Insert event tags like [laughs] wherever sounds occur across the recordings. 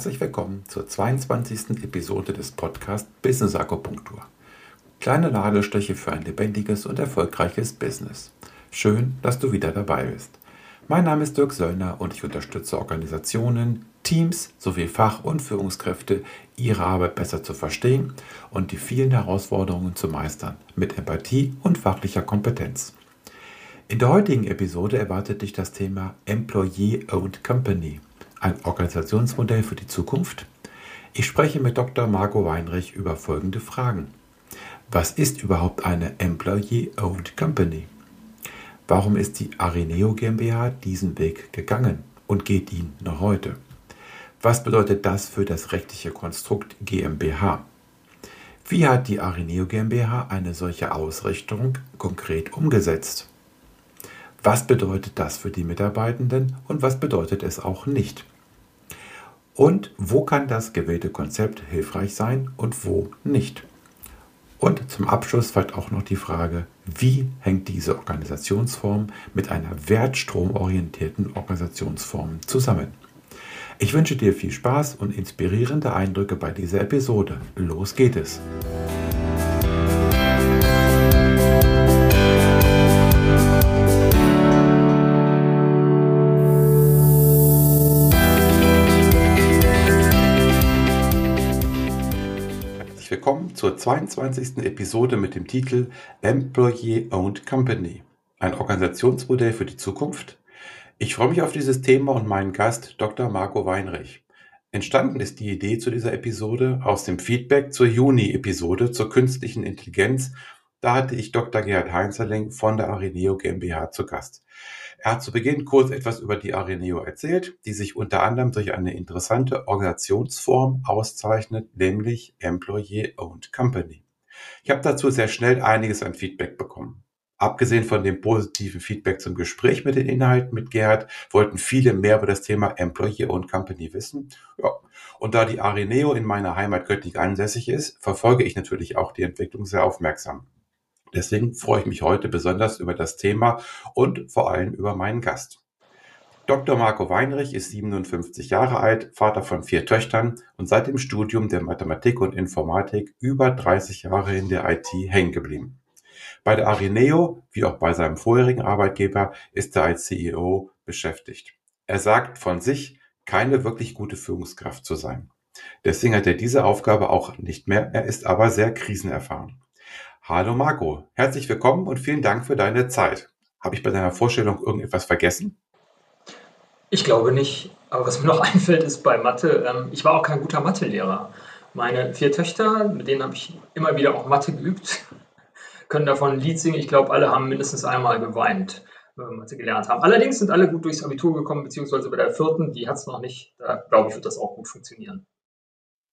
Herzlich willkommen zur 22. Episode des Podcasts Business Akupunktur. Kleine Ladesteche für ein lebendiges und erfolgreiches Business. Schön, dass du wieder dabei bist. Mein Name ist Dirk Söllner und ich unterstütze Organisationen, Teams sowie Fach- und Führungskräfte, ihre Arbeit besser zu verstehen und die vielen Herausforderungen zu meistern, mit Empathie und fachlicher Kompetenz. In der heutigen Episode erwartet dich das Thema Employee Owned Company, ein Organisationsmodell für die Zukunft. Ich spreche mit Dr. Marco Weinrich über folgende Fragen. Was ist überhaupt eine Employee Owned Company? Warum ist die Arineo GmbH diesen Weg gegangen und geht ihn noch heute? Was bedeutet das für das rechtliche Konstrukt GmbH? Wie hat die Arineo GmbH eine solche Ausrichtung konkret umgesetzt? Was bedeutet das für die Mitarbeitenden und was bedeutet es auch nicht? Und wo kann das gewählte Konzept hilfreich sein und wo nicht? Und zum Abschluss folgt auch noch die Frage, wie hängt diese Organisationsform mit einer wertstromorientierten Organisationsform zusammen? Ich wünsche dir viel Spaß und inspirierende Eindrücke bei dieser Episode. Los geht es! Willkommen zur 22. Episode mit dem Titel Employee Owned Company. Ein Organisationsmodell für die Zukunft ich freue mich auf dieses Thema und meinen Gast Dr. Marco Weinrich. Entstanden ist die Idee zu dieser Episode aus dem Feedback zur Juni-Episode zur künstlichen Intelligenz. Da hatte ich Dr. Gerhard Heinzerling von der Areneo GmbH zu Gast. Er hat zu Beginn kurz etwas über die Areneo erzählt, die sich unter anderem durch eine interessante Organisationsform auszeichnet, nämlich Employee Owned Company. Ich habe dazu sehr schnell einiges an Feedback bekommen. Abgesehen von dem positiven Feedback zum Gespräch mit den Inhalten mit Gerhard, wollten viele mehr über das Thema Employee und Company wissen. Ja. Und da die Areneo in meiner Heimat Göttingen ansässig ist, verfolge ich natürlich auch die Entwicklung sehr aufmerksam. Deswegen freue ich mich heute besonders über das Thema und vor allem über meinen Gast. Dr. Marco Weinrich ist 57 Jahre alt, Vater von vier Töchtern und seit dem Studium der Mathematik und Informatik über 30 Jahre in der IT hängen geblieben. Bei der Arineo, wie auch bei seinem vorherigen Arbeitgeber, ist er als CEO beschäftigt. Er sagt von sich, keine wirklich gute Führungskraft zu sein. Deswegen hat er diese Aufgabe auch nicht mehr. Er ist aber sehr krisenerfahren. Hallo Marco, herzlich willkommen und vielen Dank für deine Zeit. Habe ich bei deiner Vorstellung irgendetwas vergessen? Ich glaube nicht. Aber was mir noch [laughs] einfällt, ist bei Mathe, ähm, ich war auch kein guter Mathelehrer. Meine vier Töchter, mit denen habe ich immer wieder auch Mathe geübt [laughs] können davon ein Lied singen. Ich glaube, alle haben mindestens einmal geweint, wenn sie gelernt haben. Allerdings sind alle gut durchs Abitur gekommen, beziehungsweise bei der vierten, die hat es noch nicht. Da glaube ich, wird das auch gut funktionieren.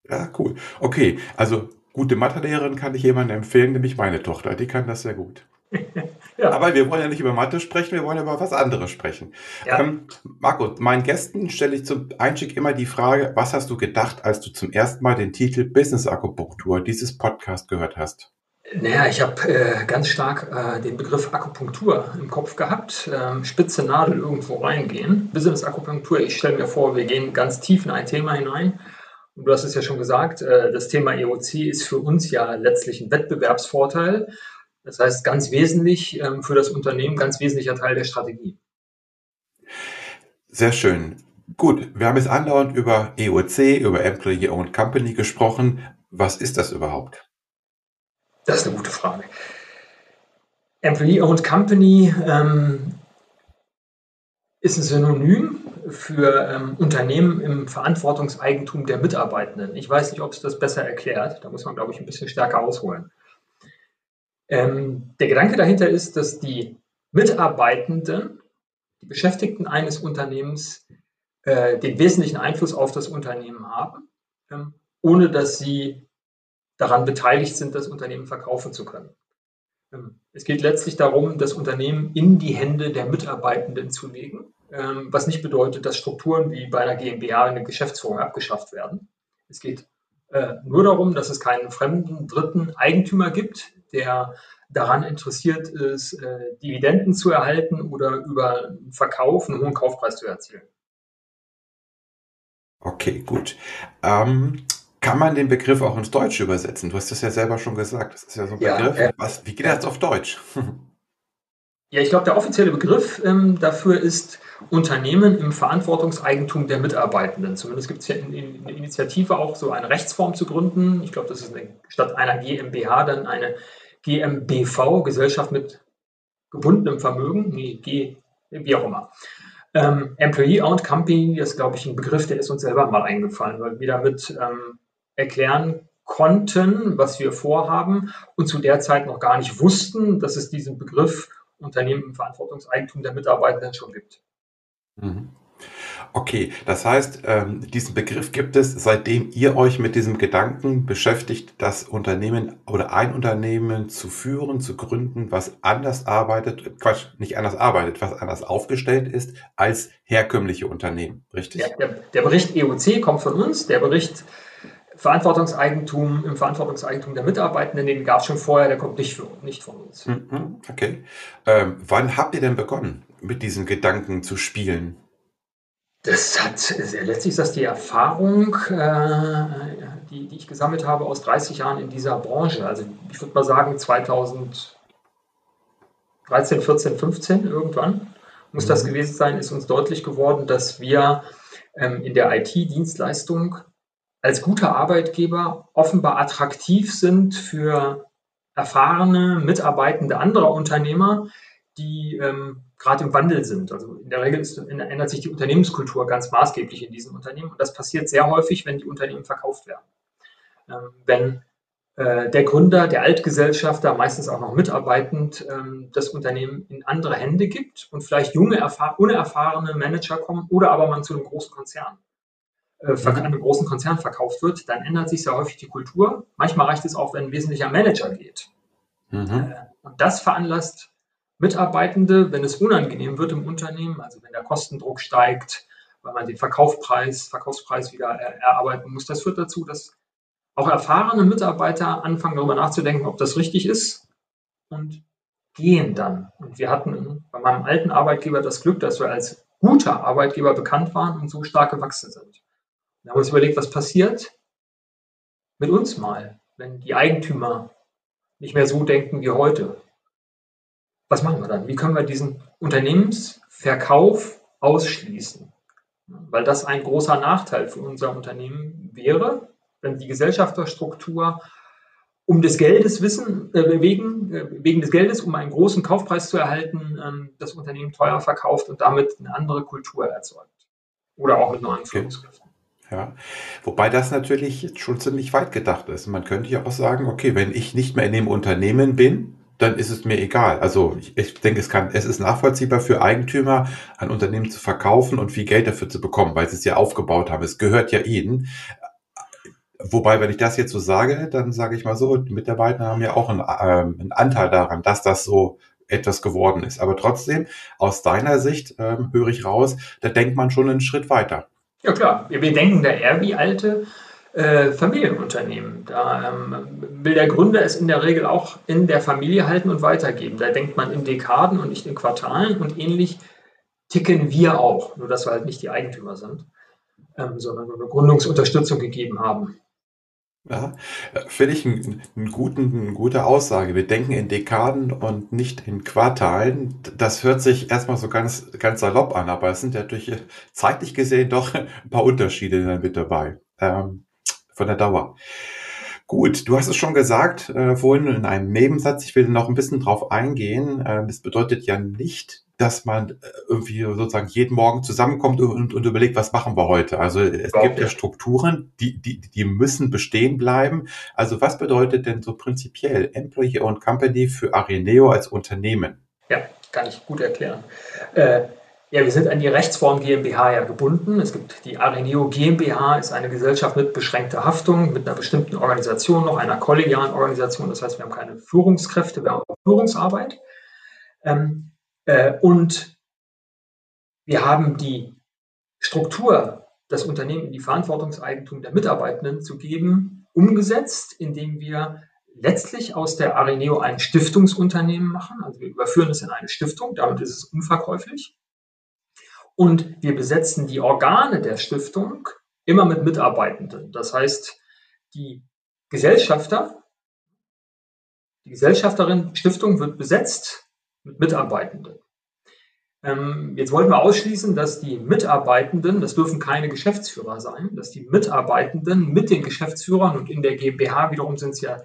Ja, cool. Okay, also gute Mathelehrerin kann ich jemandem empfehlen, nämlich meine Tochter. Die kann das sehr gut. [laughs] ja. Aber wir wollen ja nicht über Mathe sprechen, wir wollen über was anderes sprechen. Ja. Ähm, Marco, meinen Gästen stelle ich zum Einstieg immer die Frage, was hast du gedacht, als du zum ersten Mal den Titel Business Akupunktur dieses Podcast gehört hast? Naja, ich habe äh, ganz stark äh, den Begriff Akupunktur im Kopf gehabt. Ähm, spitze Nadel irgendwo reingehen. Business Akupunktur, ich stelle mir vor, wir gehen ganz tief in ein Thema hinein. Und du hast es ja schon gesagt, äh, das Thema EOC ist für uns ja letztlich ein Wettbewerbsvorteil. Das heißt, ganz wesentlich ähm, für das Unternehmen, ganz wesentlicher Teil der Strategie. Sehr schön. Gut, wir haben jetzt andauernd über EOC, über Employee Owned Company gesprochen. Was ist das überhaupt? Das ist eine gute Frage. Employee-Owned Company ähm, ist ein Synonym für ähm, Unternehmen im Verantwortungseigentum der Mitarbeitenden. Ich weiß nicht, ob es das besser erklärt. Da muss man, glaube ich, ein bisschen stärker ausholen. Ähm, der Gedanke dahinter ist, dass die Mitarbeitenden, die Beschäftigten eines Unternehmens, äh, den wesentlichen Einfluss auf das Unternehmen haben, ähm, ohne dass sie daran beteiligt sind, das Unternehmen verkaufen zu können. Ähm, es geht letztlich darum, das Unternehmen in die Hände der Mitarbeitenden zu legen, was nicht bedeutet, dass Strukturen wie bei einer GmbH eine Geschäftsführung abgeschafft werden. Es geht äh, nur darum, dass es keinen fremden dritten Eigentümer gibt, der daran interessiert ist, äh, Dividenden zu erhalten oder über Verkauf einen hohen Kaufpreis zu erzielen. Okay, gut. Ähm, kann man den Begriff auch ins Deutsche übersetzen? Du hast das ja selber schon gesagt. Das ist ja so ein Ja, Begriff. äh, Was, wie geht das auf Deutsch? [laughs] ja, ich glaube, der offizielle Begriff ähm, dafür ist Unternehmen im Verantwortungseigentum der Mitarbeitenden. Zumindest gibt es ja in, in, eine Initiative auch so eine Rechtsform zu gründen. Ich glaube, das ist eine, statt einer GmbH dann eine GmbV, Gesellschaft mit gebundenem Vermögen, nee, G, wie auch immer. Ähm, Employee Owned Company ist, glaube ich, ein Begriff, der ist uns selber mal eingefallen, weil wir damit ähm, erklären konnten, was wir vorhaben und zu der Zeit noch gar nicht wussten, dass es diesen Begriff Unternehmen im Verantwortungseigentum der Mitarbeitenden schon gibt. Mhm. Okay, das heißt, ähm, diesen Begriff gibt es, seitdem ihr euch mit diesem Gedanken beschäftigt, das Unternehmen oder ein Unternehmen zu führen, zu gründen, was anders arbeitet, Quatsch, nicht anders arbeitet, was anders aufgestellt ist als herkömmliche Unternehmen, richtig? Der, der, der Bericht EOC kommt von uns, der Bericht Verantwortungseigentum im Verantwortungseigentum der Mitarbeitenden, den gab es schon vorher, der kommt nicht, für, nicht von uns. Mhm, Okay. Ähm, wann habt ihr denn begonnen, mit diesen Gedanken zu spielen? Das hat letztlich ist das die Erfahrung, äh, die, die ich gesammelt habe aus 30 Jahren in dieser Branche. Also ich würde mal sagen 2013, 14, 15 irgendwann muss das Mhm. gewesen sein, ist uns deutlich geworden, dass wir ähm, in der IT-Dienstleistung als guter Arbeitgeber offenbar attraktiv sind für erfahrene Mitarbeitende anderer Unternehmer, die ähm, gerade im Wandel sind. Also in der Regel ist, ändert sich die Unternehmenskultur ganz maßgeblich in diesen Unternehmen und das passiert sehr häufig, wenn die Unternehmen verkauft werden. Ähm, wenn äh, der Gründer, der Altgesellschafter, meistens auch noch mitarbeitend, ähm, das Unternehmen in andere Hände gibt und vielleicht junge, unerfahrene Manager kommen oder aber man zu einem großen Konzern äh, Mhm. einem großen Konzern verkauft wird, dann ändert sich sehr häufig die Kultur. Manchmal reicht es auch, wenn ein wesentlicher Manager geht. Mhm. Und das veranlasst Mitarbeitende, wenn es unangenehm wird im Unternehmen, also wenn der Kostendruck steigt, weil man den Verkaufspreis, Verkaufspreis wieder erarbeiten muss, das führt dazu, dass auch erfahrene Mitarbeiter anfangen darüber nachzudenken, ob das richtig ist und gehen dann. Und wir hatten bei meinem alten Arbeitgeber das Glück, dass wir als guter Arbeitgeber bekannt waren und so stark gewachsen sind. Wir haben uns überlegt, was passiert mit uns mal, wenn die Eigentümer nicht mehr so denken wie heute. Was machen wir dann? Wie können wir diesen Unternehmensverkauf ausschließen? Weil das ein großer Nachteil für unser Unternehmen wäre, wenn die Gesellschafterstruktur um des Geldes wissen, äh, wegen, äh, wegen des Geldes, um einen großen Kaufpreis zu erhalten, ähm, das Unternehmen teuer verkauft und damit eine andere Kultur erzeugt. Oder auch mit neuen Führungskräften. Ja, wobei das natürlich schon ziemlich weit gedacht ist. Man könnte ja auch sagen, okay, wenn ich nicht mehr in dem Unternehmen bin, dann ist es mir egal. Also ich, ich denke, es kann, es ist nachvollziehbar für Eigentümer, ein Unternehmen zu verkaufen und viel Geld dafür zu bekommen, weil sie es ja aufgebaut haben. Es gehört ja ihnen. Wobei, wenn ich das jetzt so sage, dann sage ich mal so, die Mitarbeiter haben ja auch einen, ähm, einen Anteil daran, dass das so etwas geworden ist. Aber trotzdem, aus deiner Sicht ähm, höre ich raus, da denkt man schon einen Schritt weiter. Ja klar, wir denken da eher wie alte äh, Familienunternehmen. Da ähm, will der Gründer es in der Regel auch in der Familie halten und weitergeben. Da denkt man in Dekaden und nicht in Quartalen und ähnlich ticken wir auch, nur dass wir halt nicht die Eigentümer sind, ähm, sondern nur eine Gründungsunterstützung gegeben haben. Ja, finde ich ein, einen guten, eine gute Aussage. Wir denken in Dekaden und nicht in Quartalen. Das hört sich erstmal so ganz, ganz salopp an, aber es sind ja durch zeitlich gesehen doch ein paar Unterschiede mit dabei. Ähm, von der Dauer. Gut, du hast es schon gesagt, äh, vorhin in einem Nebensatz, ich will noch ein bisschen drauf eingehen. Äh, das bedeutet ja nicht, dass man äh, irgendwie sozusagen jeden Morgen zusammenkommt und, und überlegt, was machen wir heute. Also es Überhaupt gibt ja. Strukturen, die, die, die müssen bestehen bleiben. Also was bedeutet denn so prinzipiell Employee Owned Company für Areneo als Unternehmen? Ja, kann ich gut erklären. Äh, ja, wir sind an die Rechtsform GmbH ja gebunden. Es gibt die Areneo GmbH, ist eine Gesellschaft mit beschränkter Haftung, mit einer bestimmten Organisation, noch einer kollegialen Organisation. Das heißt, wir haben keine Führungskräfte, wir haben auch Führungsarbeit. Ähm, äh, und wir haben die Struktur, das Unternehmen in die Verantwortungseigentum der Mitarbeitenden zu geben, umgesetzt, indem wir letztlich aus der Areneo ein Stiftungsunternehmen machen. Also wir überführen es in eine Stiftung, damit ist es unverkäuflich. Und wir besetzen die Organe der Stiftung immer mit Mitarbeitenden. Das heißt, die Gesellschafter, die Gesellschafterin Stiftung wird besetzt Mitarbeitenden. Ähm, jetzt wollten wir ausschließen, dass die Mitarbeitenden, das dürfen keine Geschäftsführer sein, dass die Mitarbeitenden mit den Geschäftsführern und in der GmbH wiederum sind es ja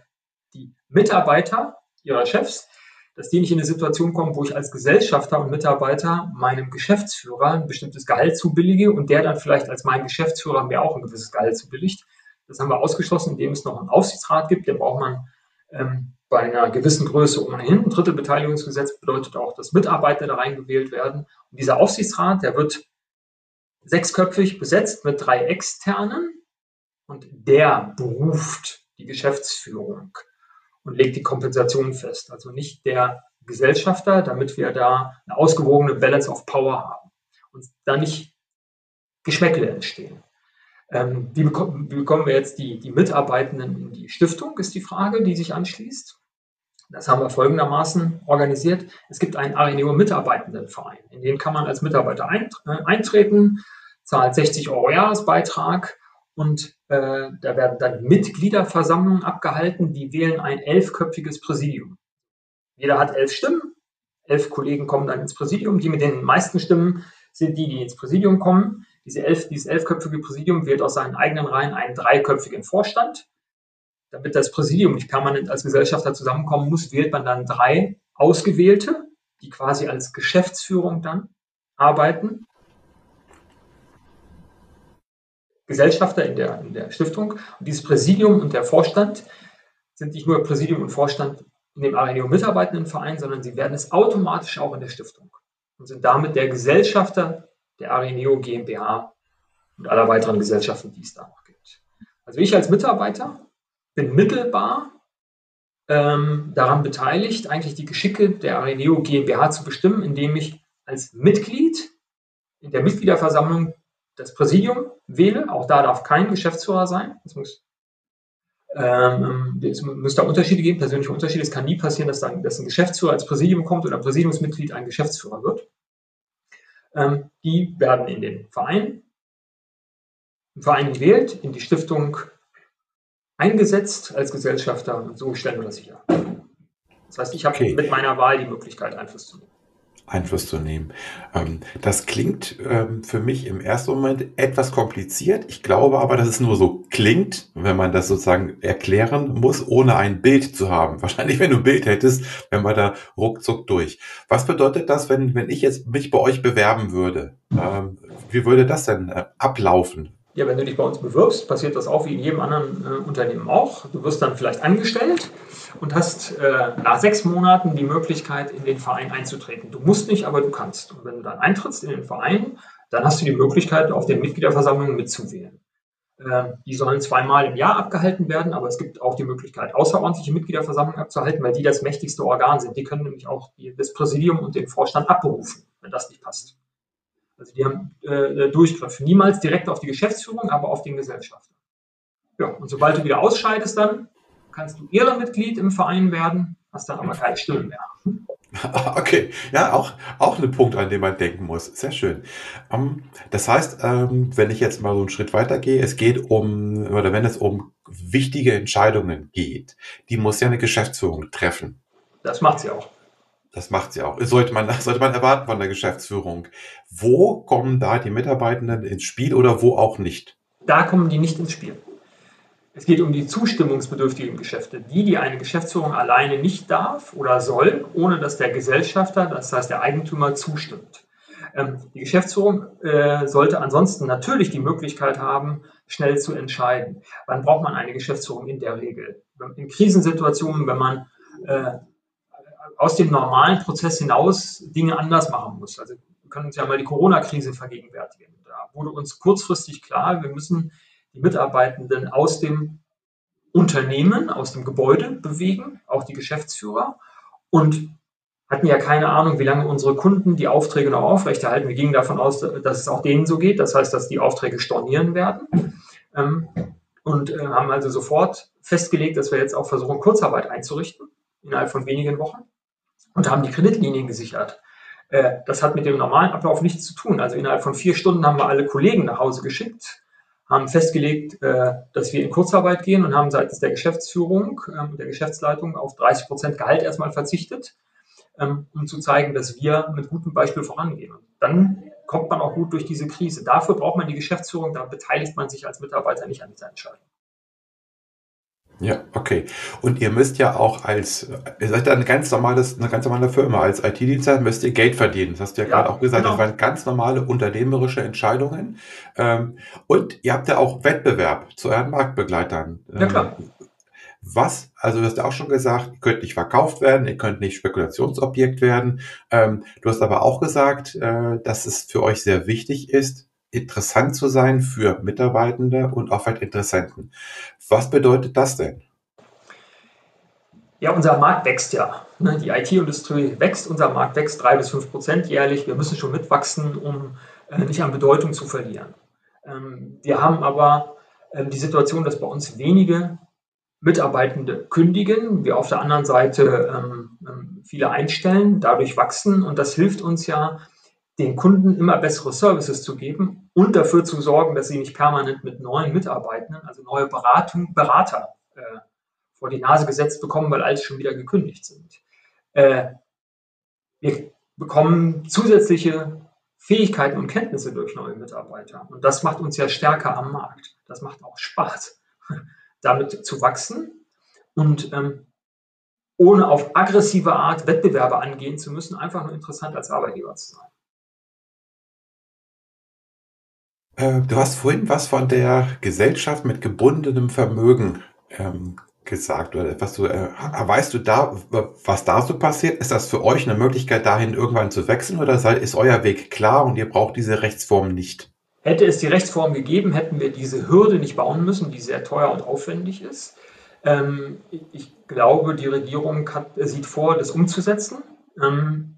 die Mitarbeiter ihrer Chefs, dass die nicht in eine Situation kommen, wo ich als Gesellschafter und Mitarbeiter meinem Geschäftsführer ein bestimmtes Gehalt zubillige und der dann vielleicht als mein Geschäftsführer mir auch ein gewisses Gehalt zubilligt. Das haben wir ausgeschlossen, indem es noch einen Aufsichtsrat gibt, den braucht man ähm, bei einer gewissen Größe ohnehin. Ein dritte Beteiligungsgesetz bedeutet auch, dass Mitarbeiter da reingewählt werden. Und dieser Aufsichtsrat, der wird sechsköpfig besetzt mit drei externen und der beruft die Geschäftsführung und legt die Kompensation fest. Also nicht der Gesellschafter, damit wir da eine ausgewogene Balance of Power haben und da nicht Geschmäckle entstehen. Ähm, wie, bekommen, wie, bekommen, wir jetzt die, die Mitarbeitenden in die Stiftung, ist die Frage, die sich anschließt. Das haben wir folgendermaßen organisiert. Es gibt einen Areneo Mitarbeitendenverein. In den kann man als Mitarbeiter äh, eintreten, zahlt 60 Euro Jahresbeitrag und äh, da werden dann Mitgliederversammlungen abgehalten, die wählen ein elfköpfiges Präsidium. Jeder hat elf Stimmen, elf Kollegen kommen dann ins Präsidium. Die mit den meisten Stimmen sind die, die ins Präsidium kommen. Diese elf, dieses elfköpfige Präsidium wählt aus seinen eigenen Reihen einen dreiköpfigen Vorstand. Damit das Präsidium nicht permanent als Gesellschafter zusammenkommen muss, wählt man dann drei Ausgewählte, die quasi als Geschäftsführung dann arbeiten. Gesellschafter in der, in der Stiftung. Und dieses Präsidium und der Vorstand sind nicht nur Präsidium und Vorstand in dem Areneo mitarbeitenden Verein, sondern sie werden es automatisch auch in der Stiftung und sind damit der Gesellschafter der Areneo GmbH und aller weiteren Gesellschaften, die es da noch gibt. Also ich als Mitarbeiter bin mittelbar ähm, daran beteiligt, eigentlich die Geschicke der Areneo GmbH zu bestimmen, indem ich als Mitglied in der Mitgliederversammlung das Präsidium wähle. Auch da darf kein Geschäftsführer sein. Es muss, ähm, es muss da Unterschiede geben, persönliche Unterschiede. Es kann nie passieren, dass, dann, dass ein Geschäftsführer als Präsidium kommt oder ein Präsidiumsmitglied ein Geschäftsführer wird. Ähm, die werden in den Verein, im Verein gewählt, in die Stiftung eingesetzt als Gesellschafter und so stellen wir das sicher. Das heißt, ich habe okay. mit meiner Wahl die Möglichkeit, Einfluss zu nehmen. Einfluss zu nehmen. Ähm, das klingt ähm, für mich im ersten Moment etwas kompliziert. Ich glaube aber, dass es nur so klingt, wenn man das sozusagen erklären muss, ohne ein Bild zu haben. [laughs] Wahrscheinlich, wenn du ein Bild hättest, wenn wir da ruckzuck durch. Was bedeutet das, wenn, wenn ich jetzt mich bei euch bewerben würde? Ähm, wie würde das denn äh, ablaufen? Ja, wenn du dich bei uns bewirbst, passiert das auch wie in jedem anderen äh, Unternehmen auch. Du wirst dann vielleicht angestellt und hast äh, nach sechs Monaten die Möglichkeit, in den Verein einzutreten. Du musst nicht, aber du kannst. Und wenn du dann eintrittst in den Verein, dann hast du die Möglichkeit, auf den Mitgliederversammlungen mitzuwählen. Äh, die sollen zweimal im Jahr abgehalten werden, aber es gibt auch die Möglichkeit, außerordentliche Mitgliederversammlungen abzuhalten, weil die das mächtigste Organ sind. Die können nämlich auch die, das Präsidium und den Vorstand abberufen, wenn das nicht passt. Also die haben äh, Durchgriff. Niemals direkt auf die Geschäftsführung, aber auf den Gesellschafter. Ja, und sobald du wieder ausscheidest, dann kannst du Ehrenmitglied im Verein werden, hast dann aber keine Stimme mehr. [laughs] Okay, ja, auch, auch ein Punkt, an den man denken muss. Sehr schön. Ähm, das heißt, ähm, wenn ich jetzt mal so einen Schritt weiter gehe, es geht um, oder wenn es um wichtige Entscheidungen geht, die muss ja eine Geschäftsführung treffen. Das macht sie auch. Das macht sie auch. Sollte man, [laughs] sollte man erwarten von der Geschäftsführung. Wo kommen da die Mitarbeitenden ins Spiel oder wo auch nicht? Da kommen die nicht ins Spiel. Es geht um die zustimmungsbedürftigen Geschäfte, die, die eine Geschäftsführung alleine nicht darf oder soll, ohne dass der Gesellschafter, das heißt der Eigentümer, zustimmt. Ähm, die Geschäftsführung äh, sollte ansonsten natürlich die Möglichkeit haben, schnell zu entscheiden. Wann braucht man eine Geschäftsführung in der Regel? In Krisensituationen, wenn man äh, aus dem normalen Prozess hinaus Dinge anders machen muss. Also wir können uns ja mal die Corona-Krise vergegenwärtigen. Da wurde uns kurzfristig klar, wir müssen die Mitarbeitenden aus dem Unternehmen, aus dem Gebäude bewegen, auch die Geschäftsführer. Und hatten ja keine Ahnung, wie lange unsere Kunden die Aufträge noch aufrechterhalten. Wir gingen davon aus, dass es auch denen so geht. Das heißt, dass die Aufträge stornieren werden. Ähm, und äh, haben also sofort festgelegt, dass wir jetzt auch versuchen, Kurzarbeit einzurichten, innerhalb von wenigen Wochen. Und haben die Kreditlinien gesichert. Äh, das hat mit dem normalen Ablauf nichts zu tun. Also innerhalb von vier Stunden haben wir alle Kollegen nach Hause geschickt haben festgelegt, äh, dass wir in Kurzarbeit gehen und haben seitens der Geschäftsführung ähm, und der Geschäftsleitung auf 30 Prozent Gehalt erstmal verzichtet, ähm, um zu zeigen, dass wir mit gutem Beispiel vorangehen. Und dann kommt man auch gut durch diese Krise. Dafür braucht man die Geschäftsführung, da beteiligt man sich als Mitarbeiter nicht an dieser Entscheidung. Ja, okay. Und ihr müsst ja auch als, ihr seid ja ein ganz normales, eine ganz normale Firma. Als IT-Dienstleister müsst ihr Geld verdienen. Das hast du ja, ja gerade auch gesagt. Genau. Das waren ganz normale unternehmerische Entscheidungen. Ähm, und ihr habt ja auch Wettbewerb zu euren Marktbegleitern. Ja, klar. Ähm, was, also du hast ja auch schon gesagt, ihr könnt nicht verkauft werden, ihr könnt nicht Spekulationsobjekt werden. Ähm, du hast aber auch gesagt, äh, dass es für euch sehr wichtig ist, interessant zu sein für Mitarbeitende und auch für Interessenten. Was bedeutet das denn? Ja, unser Markt wächst ja. Ne? Die IT-Industrie wächst, unser Markt wächst drei bis fünf Prozent jährlich. Wir müssen schon mitwachsen, um äh, nicht an Bedeutung zu verlieren. Ähm, wir haben aber ähm, die Situation, dass bei uns wenige Mitarbeitende kündigen, wir auf der anderen Seite ähm, viele einstellen, dadurch wachsen und das hilft uns ja, den Kunden immer bessere Services zu geben und dafür zu sorgen, dass sie nicht permanent mit neuen Mitarbeitenden, also neue Beratung, Berater äh, vor die Nase gesetzt bekommen, weil alles schon wieder gekündigt sind. Äh, wir bekommen zusätzliche Fähigkeiten und Kenntnisse durch neue Mitarbeiter. Und das macht uns ja stärker am Markt. Das macht auch Spaß, [laughs] damit zu wachsen und ähm, ohne auf aggressive Art Wettbewerbe angehen zu müssen, einfach nur interessant als Arbeitgeber zu sein. Du hast vorhin was von der Gesellschaft mit gebundenem Vermögen ähm, gesagt oder was du äh, weißt du da was da so passiert? Ist das für euch eine Möglichkeit dahin irgendwann zu wechseln oder ist euer Weg klar und ihr braucht diese Rechtsform nicht? Hätte es die Rechtsform gegeben hätten wir diese Hürde nicht bauen müssen die sehr teuer und aufwendig ist. Ähm, ich glaube die Regierung hat, sieht vor das umzusetzen. Ähm,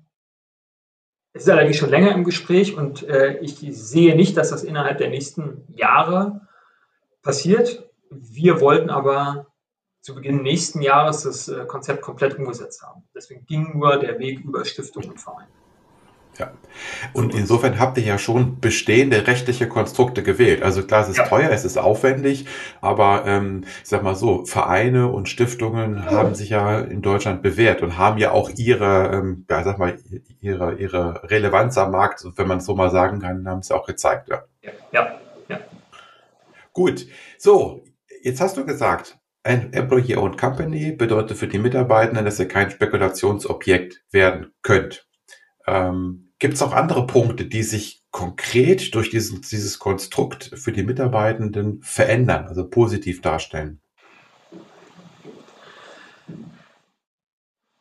es ist allerdings schon länger im Gespräch und äh, ich sehe nicht, dass das innerhalb der nächsten Jahre passiert. Wir wollten aber zu Beginn nächsten Jahres das äh, Konzept komplett umgesetzt haben. Deswegen ging nur der Weg über Stiftungen und Vereine. Ja. Und insofern habt ihr ja schon bestehende rechtliche Konstrukte gewählt. Also klar, es ist ja. teuer, es ist aufwendig, aber ähm, ich sag mal so, Vereine und Stiftungen ja. haben sich ja in Deutschland bewährt und haben ja auch ihre, ähm, ja, sag mal, ihre, ihre Relevanz am Markt, wenn man es so mal sagen kann, haben sie auch gezeigt. Ja. ja, ja. Gut. So, jetzt hast du gesagt, ein Employee-Owned Company bedeutet für die Mitarbeitenden, dass ihr kein Spekulationsobjekt werden könnt. Ähm, Gibt es auch andere Punkte, die sich konkret durch diesen, dieses Konstrukt für die Mitarbeitenden verändern, also positiv darstellen?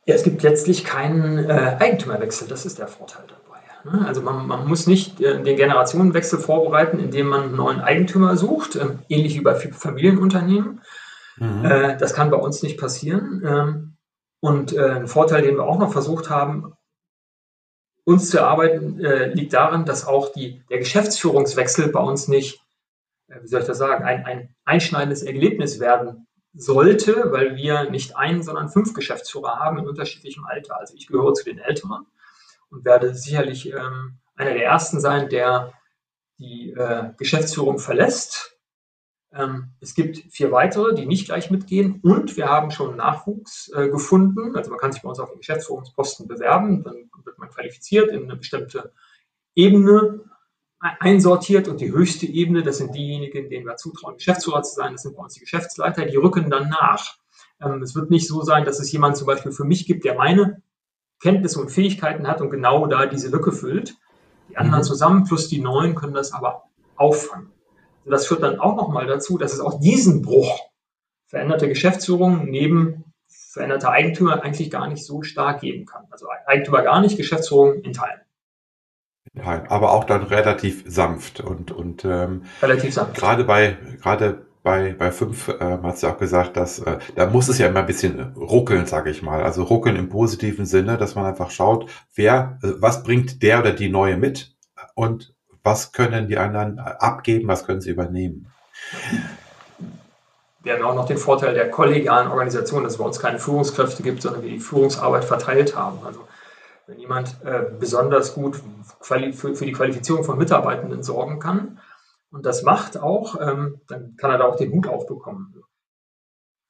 Ja, es gibt letztlich keinen äh, Eigentümerwechsel, das ist der Vorteil dabei. Ne? Also man, man, muss nicht äh, den Generationenwechsel vorbereiten, indem man einen neuen Eigentümer sucht, äh, ähnlich wie bei Familienunternehmen. Mhm. Äh, das kann bei uns nicht passieren. Ähm, und äh, ein Vorteil, den wir auch noch versucht haben, uns zu erarbeiten, äh, liegt darin, dass auch die, der Geschäftsführungswechsel bei uns nicht, äh, wie soll ich das sagen, ein, ein einschneidendes Erlebnis werden sollte, weil wir nicht einen, sondern fünf Geschäftsführer haben in unterschiedlichem Alter. Also ich gehöre zu den Älteren und werde sicherlich ähm, einer der Ersten sein, der die äh, Geschäftsführung verlässt es gibt vier weitere, die nicht gleich mitgehen und wir haben schon Nachwuchs äh, gefunden. Also man kann sich bei uns auf den Geschäftsführungsposten bewerben, dann wird man qualifiziert in eine bestimmte Ebene einsortiert und die höchste Ebene, das sind diejenigen, denen wir zutrauen, Geschäftsführer zu sein, das sind bei uns die Geschäftsleiter, die rücken dann nach. Ähm, es wird nicht so sein, dass es jemand zum Beispiel für mich gibt, der meine Kenntnisse und Fähigkeiten hat und genau da diese Lücke füllt. Die anderen mhm. zusammen plus die neuen können das aber auffangen. Und das führt dann auch nochmal dazu, dass es auch diesen Bruch veränderte Geschäftsführung neben veränderter Eigentümer eigentlich gar nicht so stark geben kann. Also Eigentümer gar nicht, Geschäftsführung in Teilen. Aber auch dann relativ sanft und, und ähm, relativ sanft. Gerade bei gerade bei, bei fünf äh, hat sie auch gesagt, dass äh, da muss es ja immer ein bisschen ruckeln, sage ich mal. Also ruckeln im positiven Sinne, dass man einfach schaut, wer, äh, was bringt der oder die neue mit und was können die anderen abgeben, was können sie übernehmen. Wir haben auch noch den Vorteil der kollegialen Organisation, dass es bei uns keine Führungskräfte gibt, sondern wir die Führungsarbeit verteilt haben. Also wenn jemand äh, besonders gut für, für, die Qualifizierung von Mitarbeitenden sorgen kann und das macht auch, ähm, dann kann er da auch den Hut aufbekommen.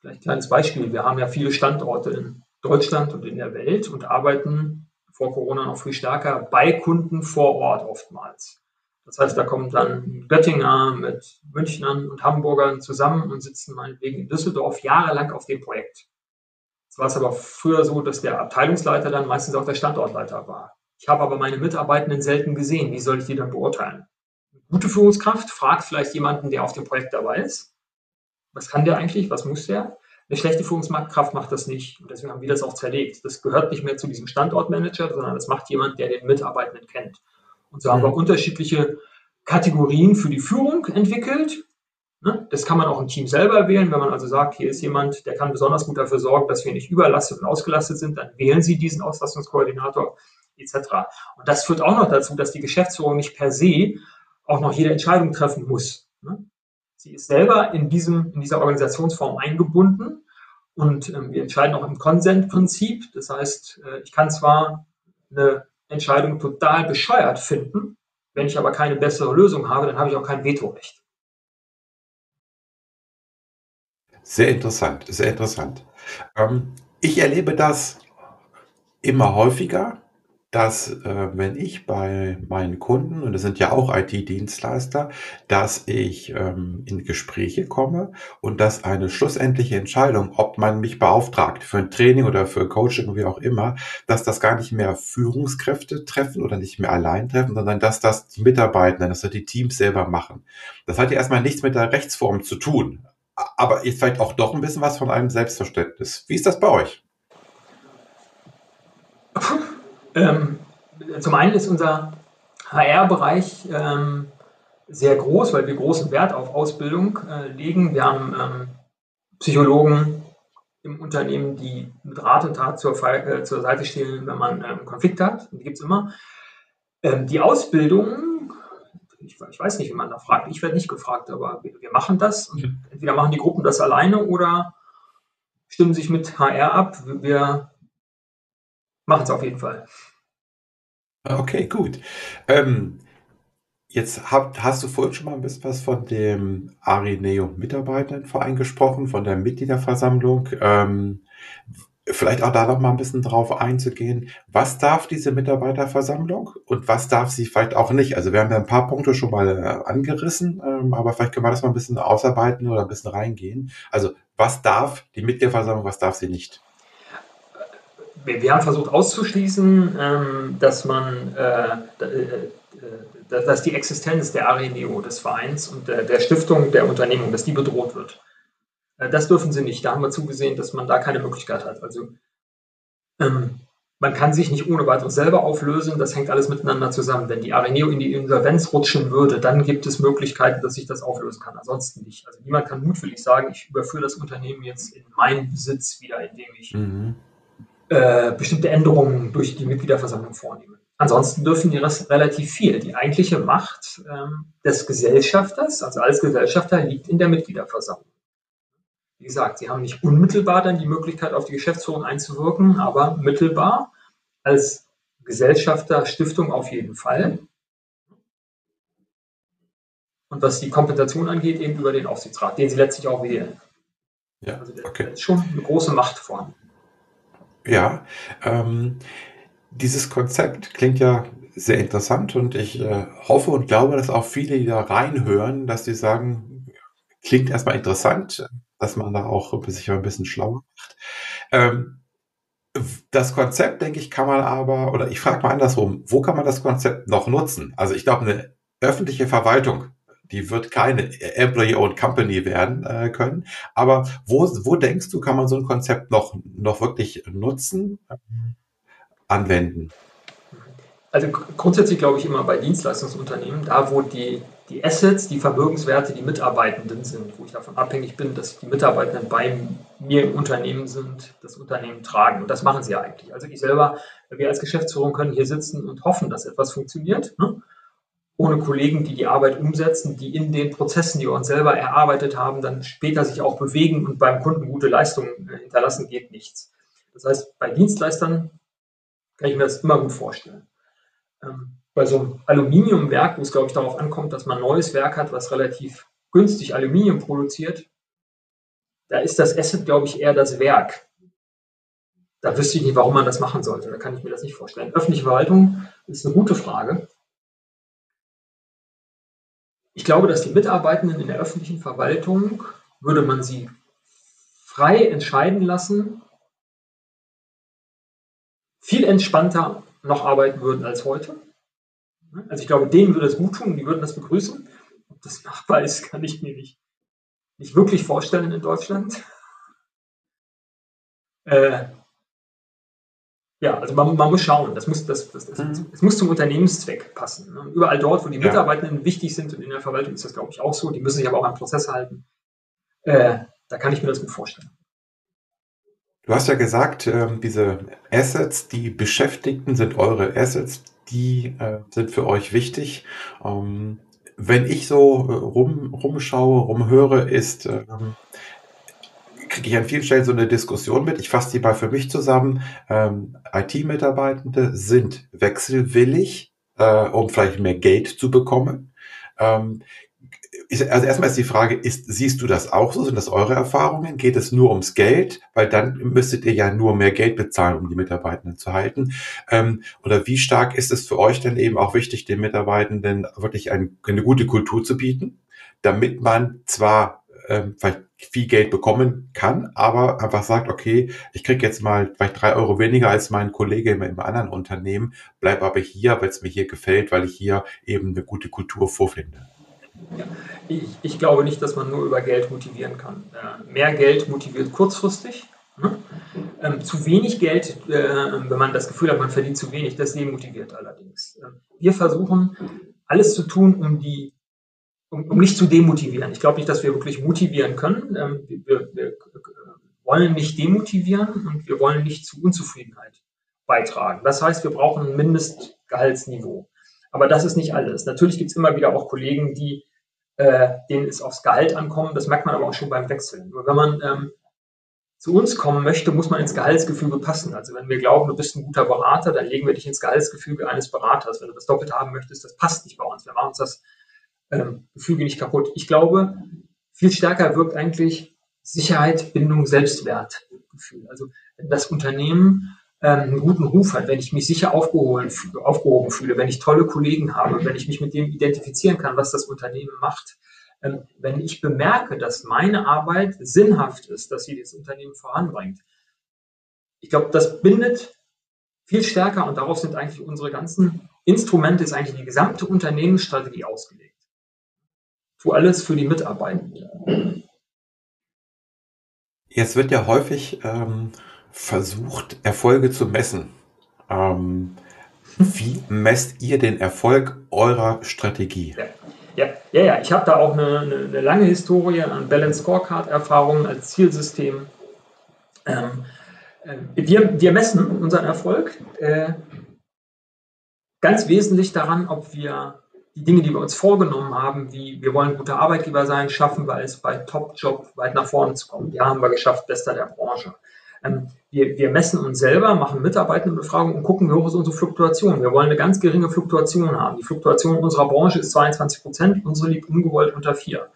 Vielleicht ein kleines Beispiel. Wir haben ja viele Standorte in Deutschland und in der Welt und arbeiten vor Corona noch viel stärker bei Kunden vor Ort oftmals. Das heißt, da kommen dann Göttinger mit Münchnern und Hamburgern zusammen und sitzen meinetwegen in Düsseldorf jahrelang auf dem Projekt. Es war es aber früher so, dass der Abteilungsleiter dann meistens auch der Standortleiter war. Ich habe aber meine Mitarbeitenden selten gesehen. Wie soll ich die dann beurteilen? Eine gute Führungskraft fragt vielleicht jemanden, der auf dem Projekt dabei ist. Was kann der eigentlich? Was muss der? Eine schlechte Führungskraft macht das nicht. Und deswegen haben wir das auch zerlegt. Das gehört nicht mehr zu diesem Standortmanager, sondern das macht jemand, der den Mitarbeitenden kennt. Und so mhm. haben wir unterschiedliche Kategorien für die Führung entwickelt. Ne? Das kann man auch im Team selber wählen. Wenn man also sagt, hier ist jemand, der kann besonders gut dafür sorgen, dass wir nicht überlastet und ausgelastet sind, dann wählen Sie diesen Auslastungskoordinator etc. Und das führt auch noch dazu, dass die Geschäftsführung nicht per se auch noch jede Entscheidung treffen muss. Ne? Sie ist selber in, diesem, in dieser Organisationsform eingebunden und ähm, wir entscheiden auch im Konsentprinzip. Das heißt, äh, ich kann zwar eine Entscheidung total bescheuert finden, wenn ich aber keine bessere Lösung habe, dann habe ich auch kein Vetorecht. Sehr interessant, sehr interessant. Ähm, ich erlebe das immer häufiger, dass, äh, wenn ich bei meinen Kunden, und das sind ja auch IT-Dienstleister, dass ich ähm, in Gespräche komme und dass eine schlussendliche Entscheidung, ob man mich beauftragt für ein Training oder für Coaching, wie auch immer, dass das gar nicht mehr Führungskräfte treffen oder nicht mehr allein treffen, sondern dass das die Mitarbeiter, dass das die Teams selber machen. Das hat ja erstmal nichts mit der Rechtsform zu tun, aber ist vielleicht auch doch ein bisschen was von einem Selbstverständnis. Wie ist das bei euch? [laughs] Ähm, zum einen ist unser HR-Bereich ähm, sehr groß, weil wir großen Wert auf Ausbildung äh, legen. Wir haben ähm, Psychologen im Unternehmen, die mit Rat und Tat zur, äh, zur Seite stehen, wenn man einen Konflikt hat. Die gibt es immer. Ähm, die Ausbildung, ich, ich, weiß nicht, wie man da fragt. Ich werde nicht gefragt, aber wir, wir machen das. Und entweder machen die Gruppen das alleine oder stimmen sich mit HR ab. Wir machen es auf jeden Fall. Okay, gut. Ähm, jetzt hab, hast du vorhin schon mal ein bisschen was von dem Arineo Mitarbeiterverein gesprochen, von der Mitgliederversammlung. Ähm, vielleicht auch da noch mal ein bisschen drauf einzugehen. Was darf diese Mitarbeiterversammlung und was darf sie vielleicht auch nicht? Also wir haben ja ein paar Punkte schon mal äh, angerissen, ähm, aber vielleicht können wir das mal ein bisschen ausarbeiten oder ein bisschen reingehen. Also was darf die Mitgliederversammlung, was darf sie nicht? Wir haben versucht auszuschließen, ähm, dass man, äh, äh, dass die Existenz der Areneo, des Vereins und der, Stiftung der Unternehmung, dass die bedroht wird. Äh, das dürfen sie nicht. Da haben wir zugesehen, dass man da keine Möglichkeit hat. Also ähm, man kann sich nicht ohne weiteres selber auflösen. Das hängt alles miteinander zusammen. Wenn die Areneo in die Insolvenz rutschen würde, dann gibt es Möglichkeiten, dass sich das auflösen kann. Ansonsten nicht. Also niemand kann mutwillig sagen, ich überführe das Unternehmen jetzt in meinen Besitz wieder, indem ich mhm äh, bestimmte Änderungen durch die Mitgliederversammlung vornehmen. Ansonsten dürfen die das relativ viel. Die eigentliche Macht ähm, des Gesellschafters, also als Gesellschafter, liegt in der Mitgliederversammlung. Wie gesagt, sie haben nicht unmittelbar dann die Möglichkeit, auf die Geschäftsführung einzuwirken, aber mittelbar als Gesellschafter, Stiftung auf jeden Fall. Und was die Kompensation angeht, eben über den Aufsichtsrat, den sie letztlich auch wählen. Ja, also okay. da ist schon eine große Macht vorhanden. Ja, ähm, dieses Konzept klingt ja sehr interessant und ich äh, hoffe und glaube, dass auch viele, die da reinhören, dass die sagen, klingt erstmal interessant, dass man da auch sich ein bisschen schlauer macht. Ähm, das Konzept, denke ich, kann man aber, oder ich frage mal andersrum, wo kann man das Konzept noch nutzen? Also ich glaube, eine öffentliche Verwaltung die wird keine Employee-Owned Company werden äh, können. Aber wo, wo denkst du, kann man so ein Konzept noch, noch wirklich nutzen, anwenden? Also grundsätzlich glaube ich immer bei Dienstleistungsunternehmen, da wo die, die Assets, die Vermögenswerte, die Mitarbeitenden sind, wo ich davon abhängig bin, dass die Mitarbeitenden bei mir im Unternehmen sind, das Unternehmen tragen. Und das machen sie ja eigentlich. Also ich selber, wir als Geschäftsführung können hier sitzen und hoffen, dass etwas funktioniert. Ne? Ohne Kollegen, die die Arbeit umsetzen, die in den Prozessen, die wir uns selber erarbeitet haben, dann später sich auch bewegen und beim Kunden gute Leistungen äh, hinterlassen, geht nichts. Das heißt, bei Dienstleistern kann ich mir das immer gut vorstellen. Ähm, bei so einem Aluminiumwerk, wo es, glaube ich, darauf ankommt, dass man ein neues Werk hat, was relativ günstig Aluminium produziert, da ist das Asset, glaube ich, eher das Werk. Da wüsste ich nicht, warum man das machen sollte. Da kann ich mir das nicht vorstellen. Öffentliche Verwaltung ist eine gute Frage. Ich glaube, dass die Mitarbeitenden in der öffentlichen Verwaltung, würde man sie frei entscheiden lassen, viel entspannter noch arbeiten würden als heute. Also ich glaube, denen würde es gut tun, die würden das begrüßen. Ob das machbar ist, [laughs] kann ich mir nicht, nicht wirklich vorstellen in Deutschland. Äh, ja, also man, man, muss schauen. Das muss, das, das, das, mhm. Es muss zum Unternehmenszweck passen. Ne? Überall dort, wo die Mitarbeitenden ja. wichtig sind und in der Verwaltung ist das, glaube ich, auch so. Die müssen sich aber auch an Prozess halten. Äh, da kann ich mir das gut vorstellen. Du hast ja gesagt, äh, diese Assets, die Beschäftigten sind eure Assets, die äh, sind für euch wichtig. Ähm, wenn ich so äh, rum, rumschaue, rumhöre, ist, ähm, kriege ich an vielen Stellen so eine Diskussion mit. Ich fasse die mal für mich zusammen. Ähm, IT-Mitarbeitende sind wechselwillig, äh, um vielleicht mehr Geld zu bekommen. Ähm, also erstmal ist die Frage, ist, siehst du das auch so? Sind das eure Erfahrungen? Geht es nur ums Geld? Weil dann müsstet ihr ja nur mehr Geld bezahlen, um die Mitarbeitenden zu halten. Ähm, oder wie stark ist es für euch denn eben auch wichtig, den Mitarbeitenden wirklich ein, eine gute Kultur zu bieten, damit man zwar ähm, vielleicht viel Geld bekommen kann, aber einfach sagt, okay, ich kriege jetzt mal vielleicht drei Euro weniger als mein Kollege im, im anderen Unternehmen, bleib aber hier, weil es mir hier gefällt, weil ich hier eben eine gute Kultur vorfinde. Ja. Ich, ich, glaube nicht, dass man nur über Geld motivieren kann. Äh, mehr Geld motiviert kurzfristig. Ne? Ähm, zu wenig Geld, äh, wenn man das Gefühl hat, man verdient zu wenig, das demotiviert allerdings. Äh, wir versuchen, alles zu tun, um die um, um nicht zu demotivieren. Ich glaube nicht, dass wir wirklich motivieren können. Ähm, wir, wir, wollen nicht demotivieren und wir wollen nicht zu Unzufriedenheit beitragen. Das heißt, wir brauchen ein Mindestgehaltsniveau. Aber das ist nicht alles. Natürlich gibt es immer wieder auch Kollegen, die äh, denen es aufs Gehalt ankommt. Das merkt man aber auch schon beim Wechseln. Nur wenn man ähm, zu uns kommen möchte, muss man ins Gehaltsgefüge passen. Also wenn wir glauben, du bist ein guter Berater, dann legen wir dich ins Gehaltsgefüge eines Beraters. Wenn du das doppelt haben möchtest, das passt nicht bei uns. Wir machen uns das ähm, Gefüge nicht kaputt. Ich glaube, viel stärker wirkt eigentlich Sicherheit, Bindung, Selbstwertgefühl. Also wenn das Unternehmen ähm, einen guten Ruf hat, wenn ich mich sicher aufgehoben, aufgehoben fühle, wenn ich tolle Kollegen habe, wenn ich mich mit dem identifizieren kann, was das Unternehmen macht, ähm, wenn ich bemerke, dass meine Arbeit sinnhaft ist, dass sie das Unternehmen voranbringt. Ich glaube, das bindet viel stärker und darauf sind eigentlich unsere ganzen Instrumente, ist eigentlich die gesamte Unternehmensstrategie ausgelegt. Tu alles für die Mitarbeitenden. Jetzt wird ja häufig ähm, versucht, Erfolge zu messen. Ähm, wie messt ihr den Erfolg eurer Strategie? Ja, ja, ja, ja. ich habe da auch eine, eine, lange Historie an Balance Scorecard-Erfahrungen als Zielsystem. Ähm, äh, wir, wir messen unseren Erfolg äh, ganz wesentlich daran, ob wir die Dinge, die wir uns vorgenommen haben, wie wir wollen guter Arbeitgeber sein, schaffen wir es bei Top-Job weit nach vorne zu kommen. Ja, haben wir geschafft, bester der Branche. Ähm, wir, wir messen uns selber, machen Mitarbeitendenbefragungen und gucken, wie hoch ist unsere Fluktuation. Wir wollen eine ganz geringe Fluktuation haben. Die Fluktuation unserer Branche ist 22 Prozent, unsere liegt ungewollt unter 4.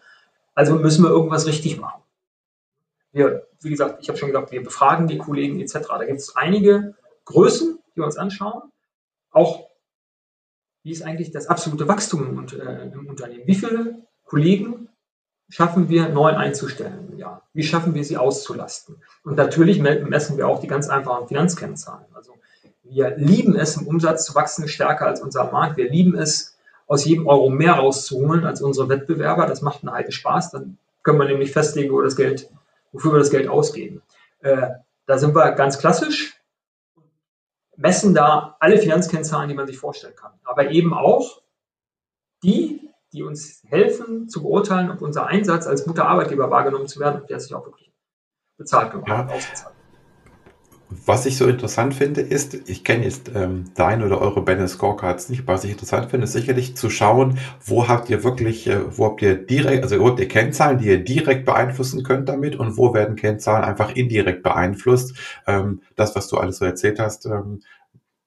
Also müssen wir irgendwas richtig machen. Wir, wie gesagt, ich habe schon gesagt, wir befragen die Kollegen etc. Da gibt es einige Größen, die wir uns anschauen. Auch wie ist eigentlich das absolute Wachstum im, äh, im Unternehmen? Wie viele Kollegen schaffen wir neu einzustellen Ja, Wie schaffen wir sie auszulasten? Und natürlich messen wir auch die ganz einfachen Finanzkennzahlen. Also wir lieben es, im Umsatz zu wachsen, stärker als unser Markt. Wir lieben es, aus jedem Euro mehr rauszuholen als unsere Wettbewerber. Das macht einen Heide Spaß. Dann können wir nämlich festlegen, wo das Geld, wofür wir das Geld ausgeben. Äh, da sind wir ganz klassisch, messen da alle Finanzkennzahlen, die man sich vorstellen kann. Aber eben auch die, die uns helfen zu beurteilen, ob unser Einsatz als guter Arbeitgeber wahrgenommen zu werden, ob der sich auch wirklich bezahlt gemacht ja. ausgezahlt. Was ich so interessant finde, ist, ich kenne jetzt ähm, deine oder eure Banner Scorecards nicht, was ich interessant finde, ist sicherlich zu schauen, wo habt ihr wirklich, äh, wo habt ihr direkt, also wo habt ihr Kennzahlen, die ihr direkt beeinflussen könnt damit und wo werden Kennzahlen einfach indirekt beeinflusst. Ähm, das, was du alles so erzählt hast, ähm,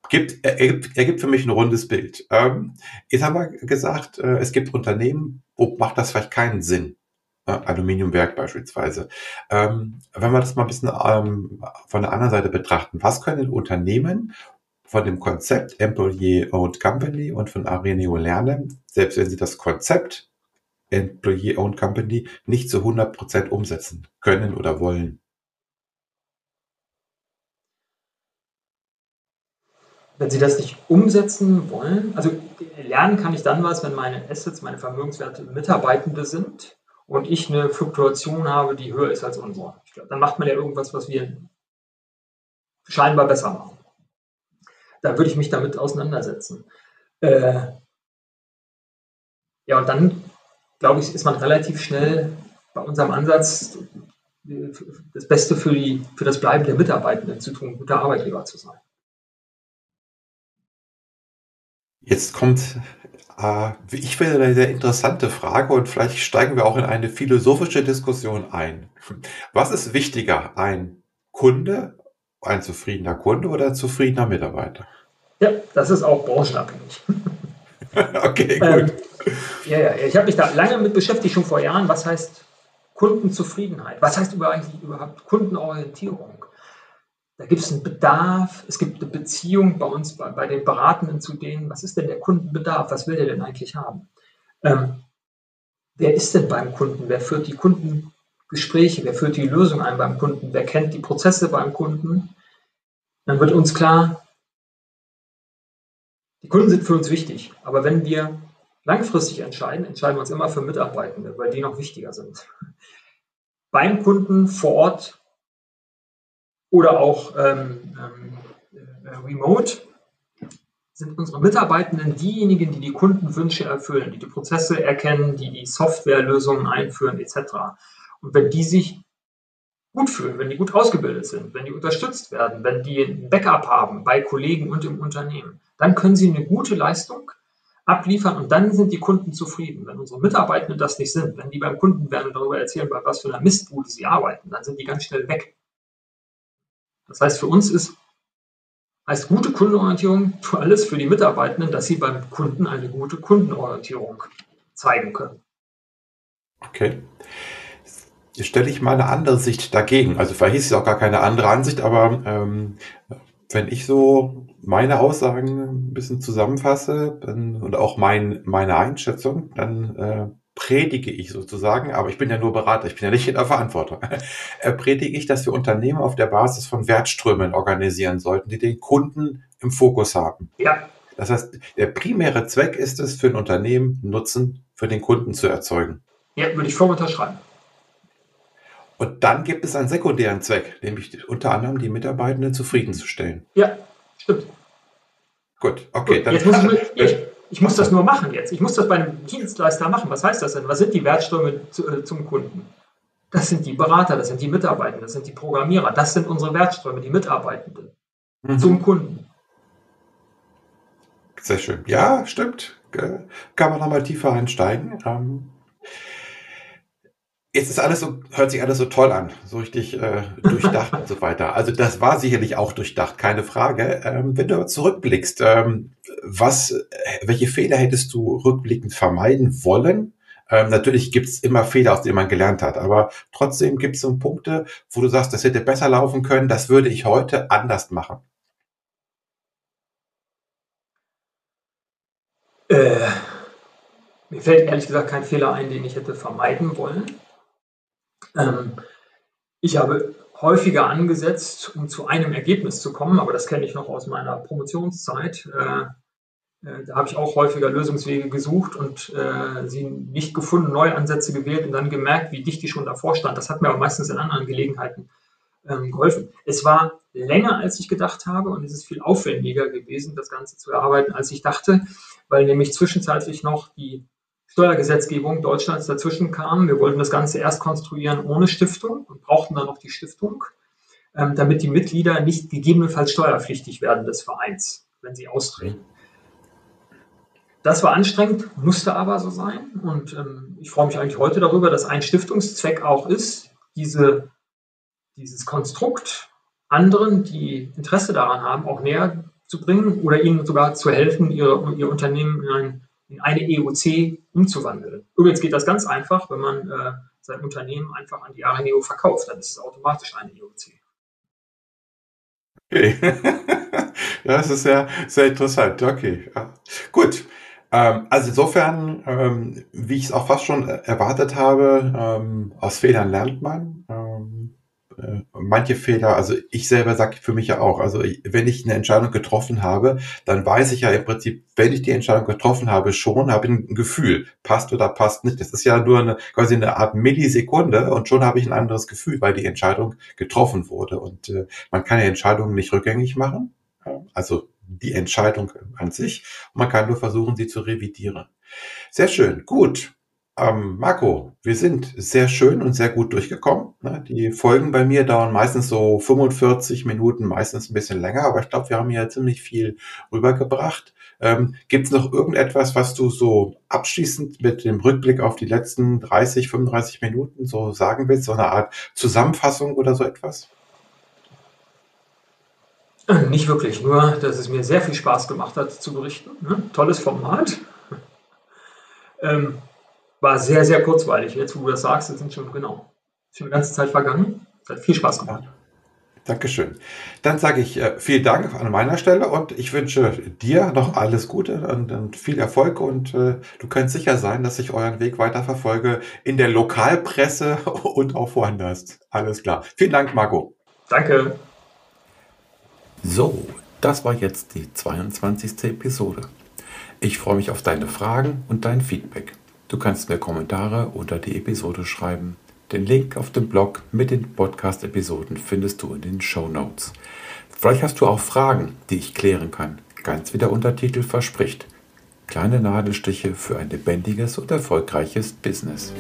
gibt, ergibt, ergibt für mich ein rundes Bild. Ähm, jetzt haben wir gesagt, äh, es gibt Unternehmen, wo macht das vielleicht keinen Sinn. Äh, Aluminiumwerk beispielsweise. Ähm, wenn wir das mal ein bisschen ähm, von der anderen Seite betrachten, was können Unternehmen von dem Konzept Employee Owned Company und von Areneo lernen, selbst wenn sie das Konzept Employee Owned Company nicht zu 100% umsetzen können oder wollen? Wenn Sie das nicht umsetzen wollen, also lernen kann ich dann was, wenn meine Assets, meine Vermögenswerte Mitarbeitende sind und ich eine Fluktuation habe, die höher ist als unsere. Glaub, dann macht man ja irgendwas, was wir scheinbar besser machen. Da würde ich mich damit auseinandersetzen. Äh, ja, und dann, glaube ich, ist man relativ schnell bei unserem Ansatz, das Beste für, die, für das Bleiben der Mitarbeitenden zu tun, guter Arbeitgeber zu sein. Jetzt kommt, äh, ich finde, eine sehr interessante Frage und vielleicht steigen wir auch in eine philosophische Diskussion ein. Was ist wichtiger, ein Kunde, ein zufriedener Kunde oder ein zufriedener Mitarbeiter? Ja, das ist auch branchenabhängig. [laughs] okay, gut. Ähm, ja, ja, ich habe mich da lange mit beschäftigt, schon vor Jahren. Was heißt Kundenzufriedenheit? Was heißt eigentlich überhaupt Kundenorientierung? Da gibt es einen Bedarf, es gibt eine Beziehung bei uns, bei, bei, den Beratenden zu denen, was ist denn der Kundenbedarf, was will der denn eigentlich haben? Ähm, wer ist denn beim Kunden? Wer führt die Kundengespräche? Wer führt die Lösung ein beim Kunden? Wer kennt die Prozesse beim Kunden? Dann wird uns klar, die Kunden sind für uns wichtig, aber wenn wir langfristig entscheiden, entscheiden wir uns immer für Mitarbeitende, weil die noch wichtiger sind. Beim Kunden vor Ort oder auch ähm, ähm, äh, remote sind unsere Mitarbeitenden diejenigen, die die Kundenwünsche erfüllen, die die Prozesse erkennen, die die Softwarelösungen einführen etc. Und wenn die sich gut fühlen, wenn die gut ausgebildet sind, wenn die unterstützt werden, wenn die ein Backup haben bei Kollegen und im Unternehmen, dann können sie eine gute Leistung abliefern und dann sind die Kunden zufrieden. Wenn unsere Mitarbeitenden das nicht sind, wenn die beim Kunden werden und darüber erzählen, bei was für einer Mistbude sie arbeiten, dann sind die ganz schnell weg. Das heißt, für uns ist als gute Kundenorientierung alles für die Mitarbeitenden, dass sie beim Kunden eine gute Kundenorientierung zeigen können. Okay. Jetzt stelle ich mal eine andere Sicht dagegen. Also vielleicht ist es auch gar keine andere Ansicht, aber ähm, wenn ich so meine Aussagen ein bisschen zusammenfasse dann, und auch mein, meine Einschätzung, dann äh, predige ich sozusagen, aber ich bin ja nur Berater, ich bin ja nicht in der Verantwortung, [laughs] äh, predige ich, dass wir Unternehmen auf der Basis von Wertströmen organisieren sollten, die den Kunden im Fokus haben. Ja. Das heißt, der primäre Zweck ist es, für ein Unternehmen Nutzen für den Kunden zu erzeugen. Ja, würde ich voll unterschreiben. Und dann gibt es einen sekundären Zweck, nämlich unter anderem die Mitarbeitenden zufriedenzustellen. Ja, stimmt. Gut, okay. Gut, dann, jetzt muss ich, [laughs] ich, ich muss das nur machen jetzt. Ich muss das bei einem Dienstleister machen. Was heißt das denn? Was sind die Wertströme zu, äh, zum Kunden? Das sind die Berater, das sind die Mitarbeitenden, das sind die Programmierer, das sind unsere Wertströme, die Mitarbeitenden mhm. zum Kunden. Sehr schön. Ja, stimmt. Kann man nochmal tiefer einsteigen. Ähm, Jetzt ist alles so, hört sich alles so toll an, so richtig äh, durchdacht und so weiter. Also das war sicherlich auch durchdacht, keine Frage. Ähm, wenn du aber zurückblickst, ähm, was, welche Fehler hättest du rückblickend vermeiden wollen? Ähm, natürlich gibt's immer Fehler, aus denen man gelernt hat, aber trotzdem gibt's so Punkte, wo du sagst, das hätte besser laufen können, das würde ich heute anders machen. Äh, mir fällt ehrlich gesagt kein Fehler ein, den ich hätte vermeiden wollen. Ähm, ich habe häufiger angesetzt, um zu einem Ergebnis zu kommen, aber das kenne ich noch aus meiner Promotionszeit. Äh, äh, da habe ich auch häufiger Lösungswege gesucht und äh, sie nicht gefunden, neue Ansätze gewählt und dann gemerkt, wie dicht die schon davor stand. Das hat mir aber meistens in anderen Gelegenheiten ähm, geholfen. Es war länger, als ich gedacht habe und es ist viel aufwendiger gewesen, das Ganze zu erarbeiten, als ich dachte, weil nämlich zwischenzeitlich noch die Steuergesetzgebung Deutschlands dazwischen kam. Wir wollten das Ganze erst konstruieren ohne Stiftung und brauchten dann noch die Stiftung, ähm, damit die Mitglieder nicht gegebenenfalls steuerpflichtig werden des Vereins, wenn sie austreten. Das war anstrengend, musste aber so sein. Und ähm, ich freue mich eigentlich heute darüber, dass ein Stiftungszweck auch ist, diese, dieses Konstrukt anderen, die Interesse daran haben, auch näher zu bringen oder ihnen sogar zu helfen, ihre, ihr Unternehmen in, ein, in eine EOC umzuwandeln. Übrigens geht das ganz einfach, wenn man äh, sein Unternehmen einfach an die Areneo verkauft, dann ist es automatisch eine EOC. Okay. [laughs] das ist sehr, sehr interessant. Okay. Ja. Gut. Ähm, also insofern, ähm, wie ich es auch fast schon erwartet habe, ähm, aus Fehlern lernt man. Äh, manche Fehler, also ich selber sage für mich ja auch, also wenn ich eine Entscheidung getroffen habe, dann weiß ich ja im Prinzip, wenn ich die Entscheidung getroffen habe, schon habe ich ein Gefühl, passt oder passt nicht. Das ist ja nur eine, quasi eine Art Millisekunde und schon habe ich ein anderes Gefühl, weil die Entscheidung getroffen wurde. Und äh, man kann ja Entscheidungen nicht rückgängig machen. Also die Entscheidung an sich. Man kann nur versuchen, sie zu revidieren. Sehr schön, gut. Ähm, Marco, wir sind sehr schön und sehr gut durchgekommen. Ne? Die Folgen bei mir dauern meistens so 45 Minuten, meistens ein bisschen länger, aber ich glaube, wir haben hier ziemlich viel rübergebracht. Ähm, Gibt es noch irgendetwas, was du so abschließend mit dem Rückblick auf die letzten 30, 35 Minuten so sagen willst? So eine Art Zusammenfassung oder so etwas? Nicht wirklich, nur dass es mir sehr viel Spaß gemacht hat zu berichten. Ne? Tolles Format. [laughs] Ähm, war sehr, sehr kurzweilig. Jetzt, wo du das sagst, sind schon genau schon eine ganze Zeit vergangen. Es hat viel Spaß gemacht. Dankeschön. Dann sage ich äh, vielen Dank an meiner Stelle und ich wünsche dir noch alles Gute und, und viel Erfolg und äh, du kannst sicher sein, dass ich euren Weg weiter verfolge in der Lokalpresse [laughs] und auch woanders. Alles klar. Vielen Dank, Marco. Danke. So, das war jetzt die 22. Episode. Ich freue mich auf deine Fragen und dein Feedback. Du kannst mir Kommentare unter die Episode schreiben. Den Link auf dem Blog mit den Podcast-Episoden findest du in den Show Notes. Vielleicht hast du auch Fragen, die ich klären kann. Ganz wie der Untertitel verspricht. Kleine Nadelstiche für ein lebendiges und erfolgreiches Business.